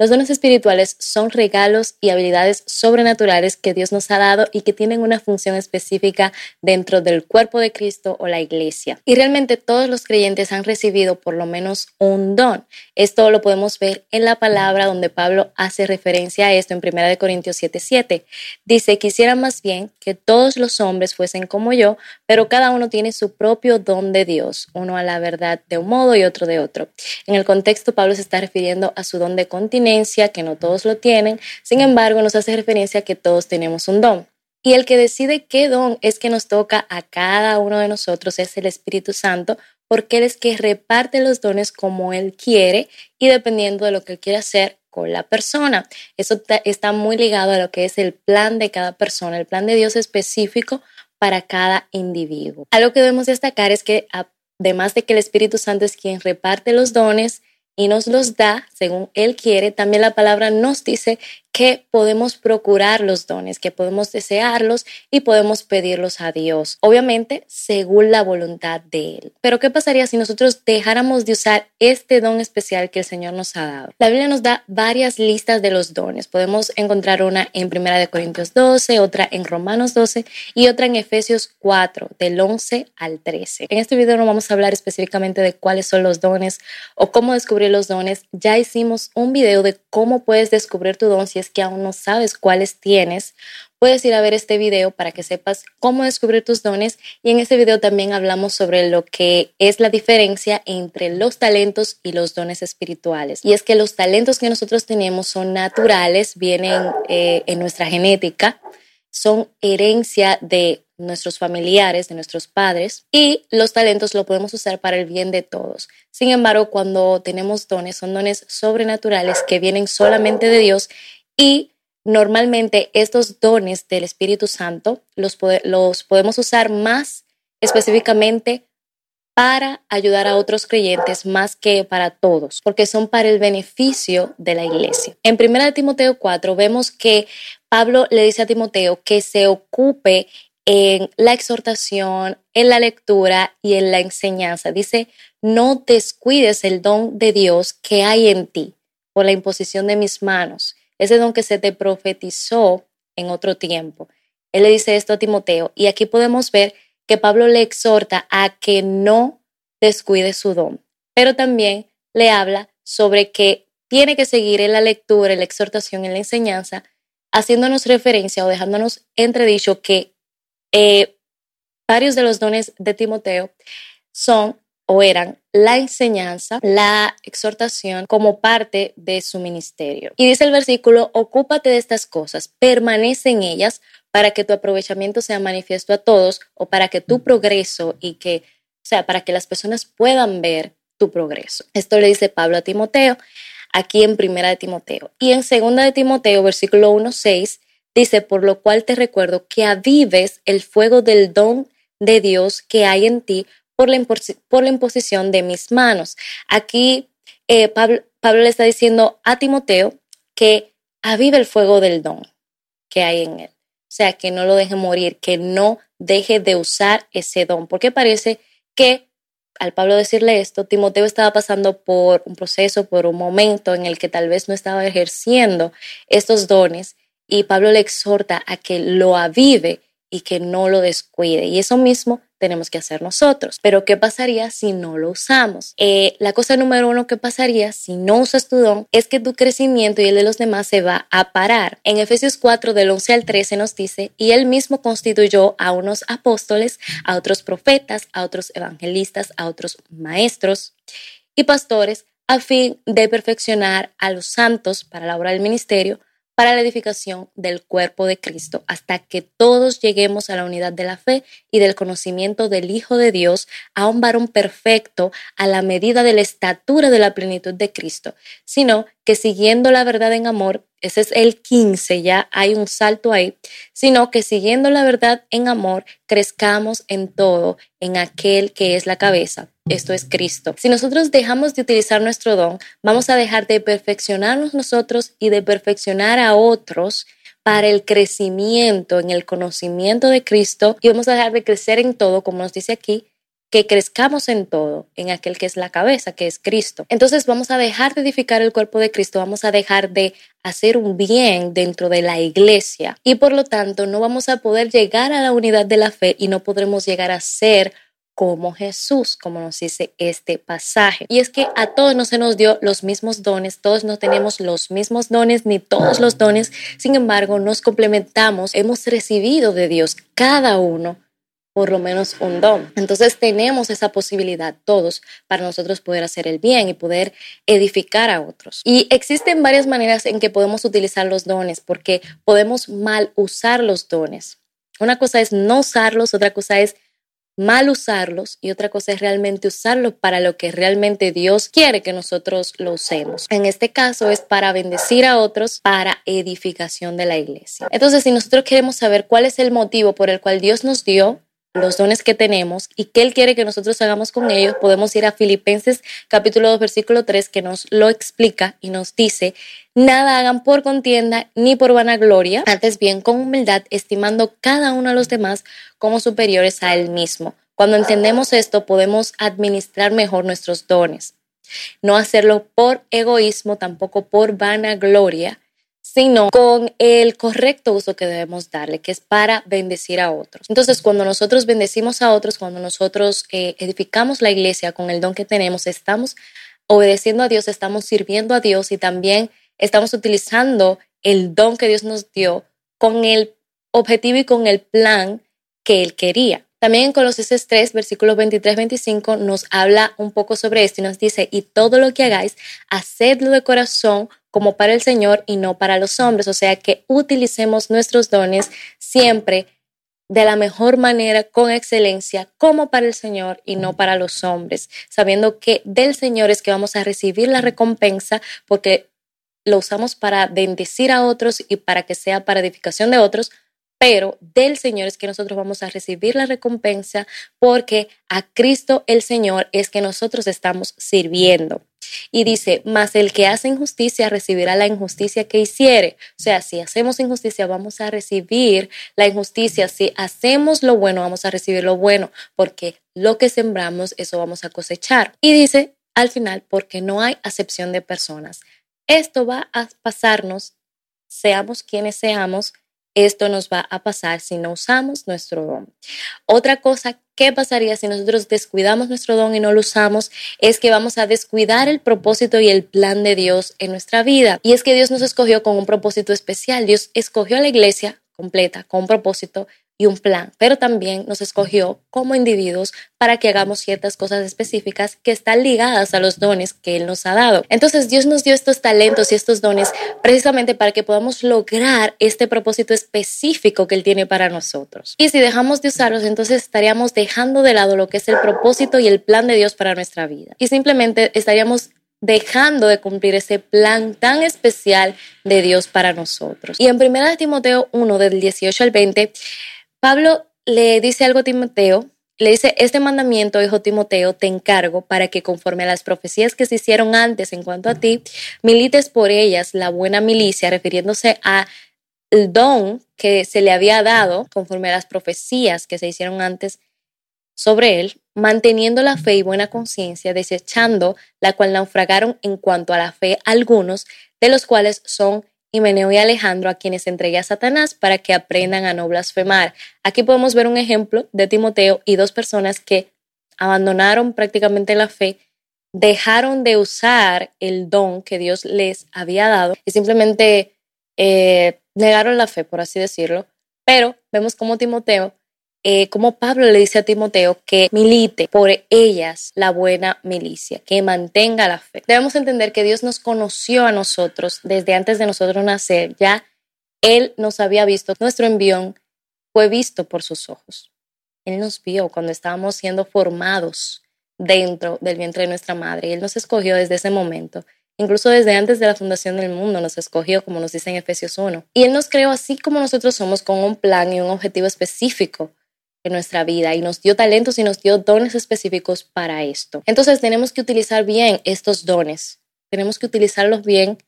Los dones espirituales son regalos y habilidades sobrenaturales que Dios nos ha dado y que tienen una función específica dentro del cuerpo de Cristo o la iglesia. Y realmente todos los creyentes han recibido por lo menos un don. Esto lo podemos ver en la palabra donde Pablo hace referencia a esto en 1 Corintios 7:7. Dice, quisiera más bien que todos los hombres fuesen como yo, pero cada uno tiene su propio don de Dios, uno a la verdad de un modo y otro de otro. En el contexto, Pablo se está refiriendo a su don de continencia que no todos lo tienen, sin embargo nos hace referencia que todos tenemos un don. Y el que decide qué don es que nos toca a cada uno de nosotros es el Espíritu Santo, porque Él es que reparte los dones como Él quiere y dependiendo de lo que Él quiere hacer con la persona. Eso está muy ligado a lo que es el plan de cada persona, el plan de Dios específico para cada individuo. Algo que debemos destacar es que además de que el Espíritu Santo es quien reparte los dones, y nos los da según Él quiere, también la palabra nos dice que podemos procurar los dones, que podemos desearlos y podemos pedirlos a Dios, obviamente según la voluntad de Él. Pero ¿qué pasaría si nosotros dejáramos de usar este don especial que el Señor nos ha dado? La Biblia nos da varias listas de los dones. Podemos encontrar una en 1 Corintios 12, otra en Romanos 12 y otra en Efesios 4, del 11 al 13. En este video no vamos a hablar específicamente de cuáles son los dones o cómo descubrir los dones. Ya hicimos un video de cómo puedes descubrir tu don si que aún no sabes cuáles tienes, puedes ir a ver este video para que sepas cómo descubrir tus dones y en este video también hablamos sobre lo que es la diferencia entre los talentos y los dones espirituales. Y es que los talentos que nosotros tenemos son naturales, vienen eh, en nuestra genética, son herencia de nuestros familiares, de nuestros padres, y los talentos lo podemos usar para el bien de todos. Sin embargo, cuando tenemos dones, son dones sobrenaturales que vienen solamente de Dios y normalmente estos dones del Espíritu Santo los, podemos usar más específicamente para ayudar a otros creyentes más que para todos, porque son para el beneficio de la iglesia. En 1 Timoteo 4 vemos que Pablo le dice a Timoteo que se ocupe en la exhortación, en la lectura y en la enseñanza. Dice, no descuides el don de Dios que hay en ti por la imposición de mis manos ese don que se te profetizó en otro tiempo. Él le dice esto a Timoteo y aquí podemos ver que Pablo le exhorta a que no descuide su don, pero también le habla sobre que tiene que seguir en la lectura, en la exhortación, en la enseñanza, haciéndonos referencia o dejándonos entredicho que eh, varios de los dones de Timoteo son o eran la enseñanza, la exhortación como parte de su ministerio. Y dice el versículo, ocúpate de estas cosas, permanece en ellas para que tu aprovechamiento sea manifiesto a todos o para que tu progreso y que, o sea, para que las personas puedan ver tu progreso. Esto le dice Pablo a Timoteo aquí en Primera de Timoteo. Y en Segunda de Timoteo, versículo 1, 6, dice, por lo cual te recuerdo que avives el fuego del don de Dios que hay en ti por la, imposición de mis manos. Aquí eh, Pablo, Pablo le está diciendo a Timoteo que avive el fuego del don que hay en él. O sea, que no lo deje morir, que no deje de usar ese don. Porque parece que al Pablo decirle esto, Timoteo estaba pasando por un proceso, por un momento en el que tal vez no estaba ejerciendo estos dones y Pablo le exhorta a que lo avive y que no lo descuide. Y eso mismo tenemos que hacer nosotros. Pero ¿qué pasaría si no lo usamos? Eh, la cosa número uno que pasaría si no usas tu don es que tu crecimiento y el de los demás se va a parar. En Efesios 4 del 11 al 13 nos dice, y él mismo constituyó a unos apóstoles, a otros profetas, a otros evangelistas, a otros maestros y pastores a fin de perfeccionar a los santos para la obra del ministerio para la edificación del cuerpo de Cristo, hasta que todos lleguemos a la unidad de la fe y del conocimiento del Hijo de Dios, a un varón perfecto, a la medida de la estatura de la plenitud de Cristo, sino que siguiendo la verdad en amor, ese es el 15, ya hay un salto ahí, sino que siguiendo la verdad en amor, crezcamos en todo, en aquel que es la cabeza, esto es Cristo. Si nosotros dejamos de utilizar nuestro don, vamos a dejar de perfeccionarnos nosotros y de perfeccionar a otros para el crecimiento en el conocimiento de Cristo y vamos a dejar de crecer en todo, como nos dice aquí, que crezcamos en todo, en aquel que es la cabeza, que es Cristo. Entonces vamos a dejar de edificar el cuerpo de Cristo, vamos a dejar de hacer un bien dentro de la iglesia y por lo tanto no vamos a poder llegar a la unidad de la fe y no podremos llegar a ser como Jesús, como nos dice este pasaje. Y es que a todos no se nos dio los mismos dones, todos no tenemos los mismos dones ni todos los dones, sin embargo nos complementamos, hemos recibido de Dios cada uno por lo menos un don. Entonces tenemos esa posibilidad todos para nosotros poder hacer el bien y poder edificar a otros. Y existen varias maneras en que podemos utilizar los dones porque podemos mal usar los dones. Una cosa es no usarlos, otra cosa es mal usarlos y otra cosa es realmente usarlos para lo que realmente Dios quiere que nosotros lo usemos. En este caso es para bendecir a otros, para edificación de la iglesia. Entonces, si nosotros queremos saber cuál es el motivo por el cual Dios nos dio los dones que tenemos y qué Él quiere que nosotros hagamos con ellos, podemos ir a Filipenses capítulo 2 versículo 3 que nos lo explica y nos dice, nada hagan por contienda ni por vanagloria, antes bien con humildad, estimando cada uno a los demás como superiores a Él mismo. Cuando entendemos esto, podemos administrar mejor nuestros dones. No hacerlo por egoísmo, tampoco por vanagloria, sino con el correcto uso que debemos darle, que es para bendecir a otros. Entonces, cuando nosotros bendecimos a otros, cuando nosotros eh, edificamos la iglesia con el don que tenemos, estamos obedeciendo a Dios, estamos sirviendo a Dios y también estamos utilizando el don que Dios nos dio con el objetivo y con el plan que Él quería. También en Colosenses 3, versículos 23-25 nos habla un poco sobre esto y nos dice, y todo lo que hagáis, hacedlo de corazón como para el Señor y no para los hombres. O sea que utilicemos nuestros dones siempre de la mejor manera, con excelencia, como para el Señor y no para los hombres, sabiendo que del Señor es que vamos a recibir la recompensa porque lo usamos para bendecir a otros y para que sea para edificación de otros, pero del Señor es que nosotros vamos a recibir la recompensa porque a Cristo el Señor es que nosotros estamos sirviendo. Y dice, mas el que hace injusticia recibirá la injusticia que hiciere. O sea, si hacemos injusticia, vamos a recibir la injusticia. Si hacemos lo bueno, vamos a recibir lo bueno, porque lo que sembramos, eso vamos a cosechar. Y dice al final, porque no hay acepción de personas. Esto va a pasarnos, seamos quienes seamos, esto nos va a pasar si no usamos nuestro don. Otra cosa, ¿qué pasaría si nosotros descuidamos nuestro don y no lo usamos? Es que vamos a descuidar el propósito y el plan de Dios en nuestra vida. Y es que Dios nos escogió con un propósito especial. Dios escogió a la iglesia completa con un propósito y un plan, pero también nos escogió como individuos para que hagamos ciertas cosas específicas que están ligadas a los dones que Él nos ha dado. Entonces Dios nos dio estos talentos y estos dones precisamente para que podamos lograr este propósito específico que Él tiene para nosotros. Y si dejamos de usarlos, entonces estaríamos dejando de lado lo que es el propósito y el plan de Dios para nuestra vida. Y simplemente estaríamos dejando de cumplir ese plan tan especial de Dios para nosotros. Y en 1 Timoteo 1, del 18 al 20, Pablo le dice algo a Timoteo, le dice, este mandamiento, hijo Timoteo, te encargo para que conforme a las profecías que se hicieron antes en cuanto a ti, milites por ellas la buena milicia, refiriéndose a el don que se le había dado conforme a las profecías que se hicieron antes sobre él, manteniendo la fe y buena conciencia, desechando la cual naufragaron en cuanto a la fe algunos, de los cuales son Himeneo y Alejandro, a quienes entregué a Satanás para que aprendan a no blasfemar. Aquí podemos ver un ejemplo de Timoteo y dos personas que abandonaron prácticamente la fe, dejaron de usar el don que Dios les había dado y simplemente eh, negaron la fe, por así decirlo. Pero vemos como Timoteo eh, como Pablo le dice a Timoteo, que milite por ellas la buena milicia, que mantenga la fe. Debemos entender que Dios nos conoció a nosotros desde antes de nosotros nacer, ya Él nos había visto, nuestro envión fue visto por sus ojos. Él nos vio cuando estábamos siendo formados dentro del vientre de nuestra madre y Él nos escogió desde ese momento. Incluso desde antes de la fundación del mundo nos escogió, como nos dice en Efesios 1. Y Él nos creó así como nosotros somos, con un plan y un objetivo específico en nuestra vida y nos dio talentos y nos dio dones específicos para esto. Entonces tenemos que utilizar bien estos dones, tenemos que utilizarlos bien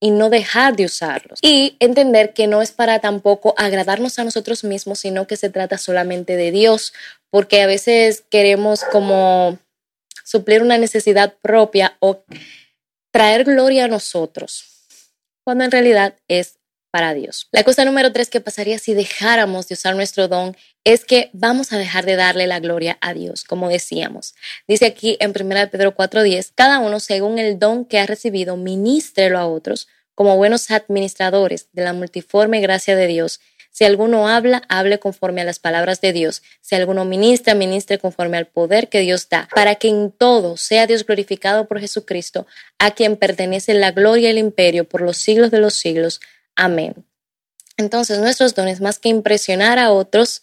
y no dejar de usarlos. Y entender que no es para tampoco agradarnos a nosotros mismos, sino que se trata solamente de Dios, porque a veces queremos como suplir una necesidad propia o traer gloria a nosotros, cuando en realidad es para Dios. La cosa número tres que pasaría si dejáramos de usar nuestro don es que vamos a dejar de darle la gloria a Dios, como decíamos. Dice aquí en 1 Pedro 4:10, cada uno según el don que ha recibido, ministrelo a otros como buenos administradores de la multiforme gracia de Dios. Si alguno habla, hable conforme a las palabras de Dios. Si alguno ministra, ministre conforme al poder que Dios da, para que en todo sea Dios glorificado por Jesucristo, a quien pertenece la gloria y el imperio por los siglos de los siglos. Amén. Entonces, nuestros dones, más que impresionar a otros,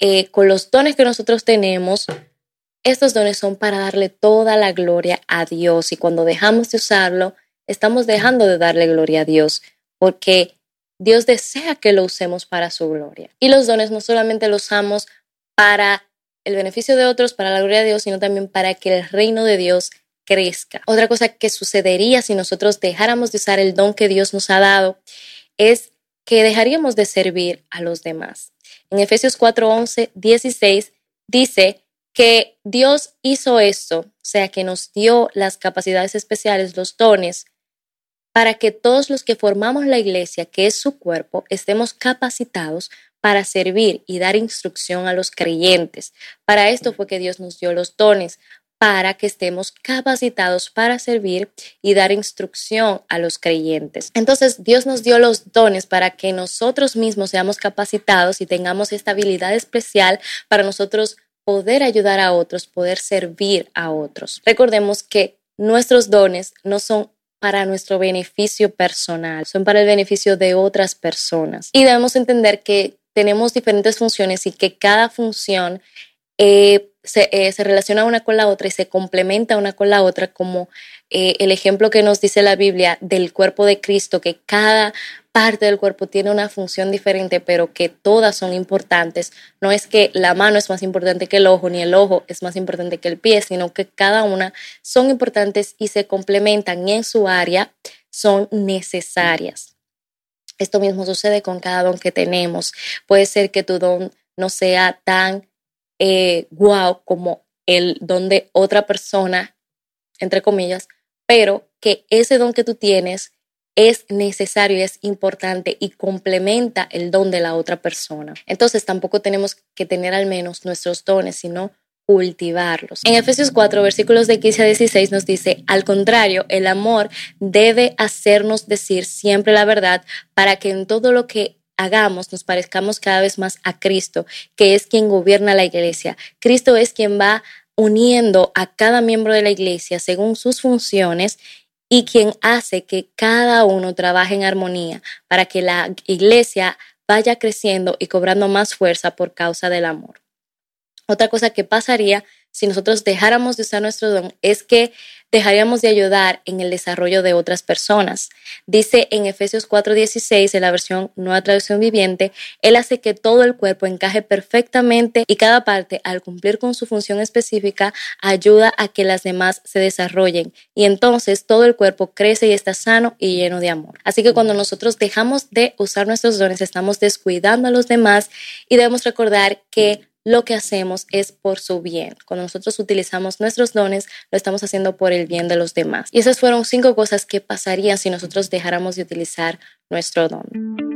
eh, con los dones que nosotros tenemos, estos dones son para darle toda la gloria a Dios y cuando dejamos de usarlo, estamos dejando de darle gloria a Dios porque Dios desea que lo usemos para su gloria. Y los dones no solamente los usamos para el beneficio de otros, para la gloria de Dios, sino también para que el reino de Dios crezca. Otra cosa que sucedería si nosotros dejáramos de usar el don que Dios nos ha dado es que dejaríamos de servir a los demás. En Efesios 4, 11, 16 dice que Dios hizo esto, o sea, que nos dio las capacidades especiales, los dones, para que todos los que formamos la iglesia, que es su cuerpo, estemos capacitados para servir y dar instrucción a los creyentes. Para esto fue que Dios nos dio los dones, para que estemos capacitados para servir y dar instrucción a los creyentes. Entonces, Dios nos dio los dones para que nosotros mismos seamos capacitados y tengamos esta habilidad especial para nosotros poder ayudar a otros, poder servir a otros. Recordemos que nuestros dones no son para nuestro beneficio personal, son para el beneficio de otras personas. Y debemos entender que tenemos diferentes funciones y que cada función eh, eh, se, relaciona una con la otra y se complementa una con la otra, como eh, el ejemplo que nos dice la Biblia del cuerpo de Cristo, que cada parte del cuerpo tiene una función diferente, pero que todas son importantes. No es que la mano es más importante que el ojo, ni el ojo es más importante que el pie, sino que cada una son importantes y se complementan en su área son necesarias. Esto mismo sucede con cada don que tenemos. Puede ser que tu don no sea tan eh, como el don de otra persona, entre comillas, pero que ese don que tú tienes es necesario es importante y complementa el don de la otra persona. Entonces tampoco tenemos que tener al menos nuestros dones, sino cultivarlos. En Efesios 4, versículos de 15 a 16 nos dice, al contrario, el amor debe hacernos decir siempre la verdad para que en todo lo que hagamos, nos parezcamos cada vez más a Cristo, que es quien gobierna la iglesia. Cristo es quien va uniendo a cada miembro de la iglesia según sus funciones y quien hace que cada uno trabaje en armonía para que la iglesia vaya creciendo y cobrando más fuerza por causa del amor. Otra cosa que pasaría si nosotros dejáramos de usar nuestro don es que dejaríamos de ayudar en el desarrollo de otras personas. Dice en Efesios 4:16, en la versión Nueva Traducción Viviente, Él hace que todo el cuerpo encaje perfectamente y cada parte, al cumplir con su función específica, ayuda a que las demás se desarrollen. Y entonces todo el cuerpo crece y está sano y lleno de amor. Así que cuando nosotros dejamos de usar nuestros dones, estamos descuidando a los demás y debemos recordar que lo que hacemos es por su bien. Cuando nosotros utilizamos nuestros dones, lo estamos haciendo por el bien de los demás. Y esas fueron cinco cosas que pasarían si nosotros dejáramos de utilizar nuestro don.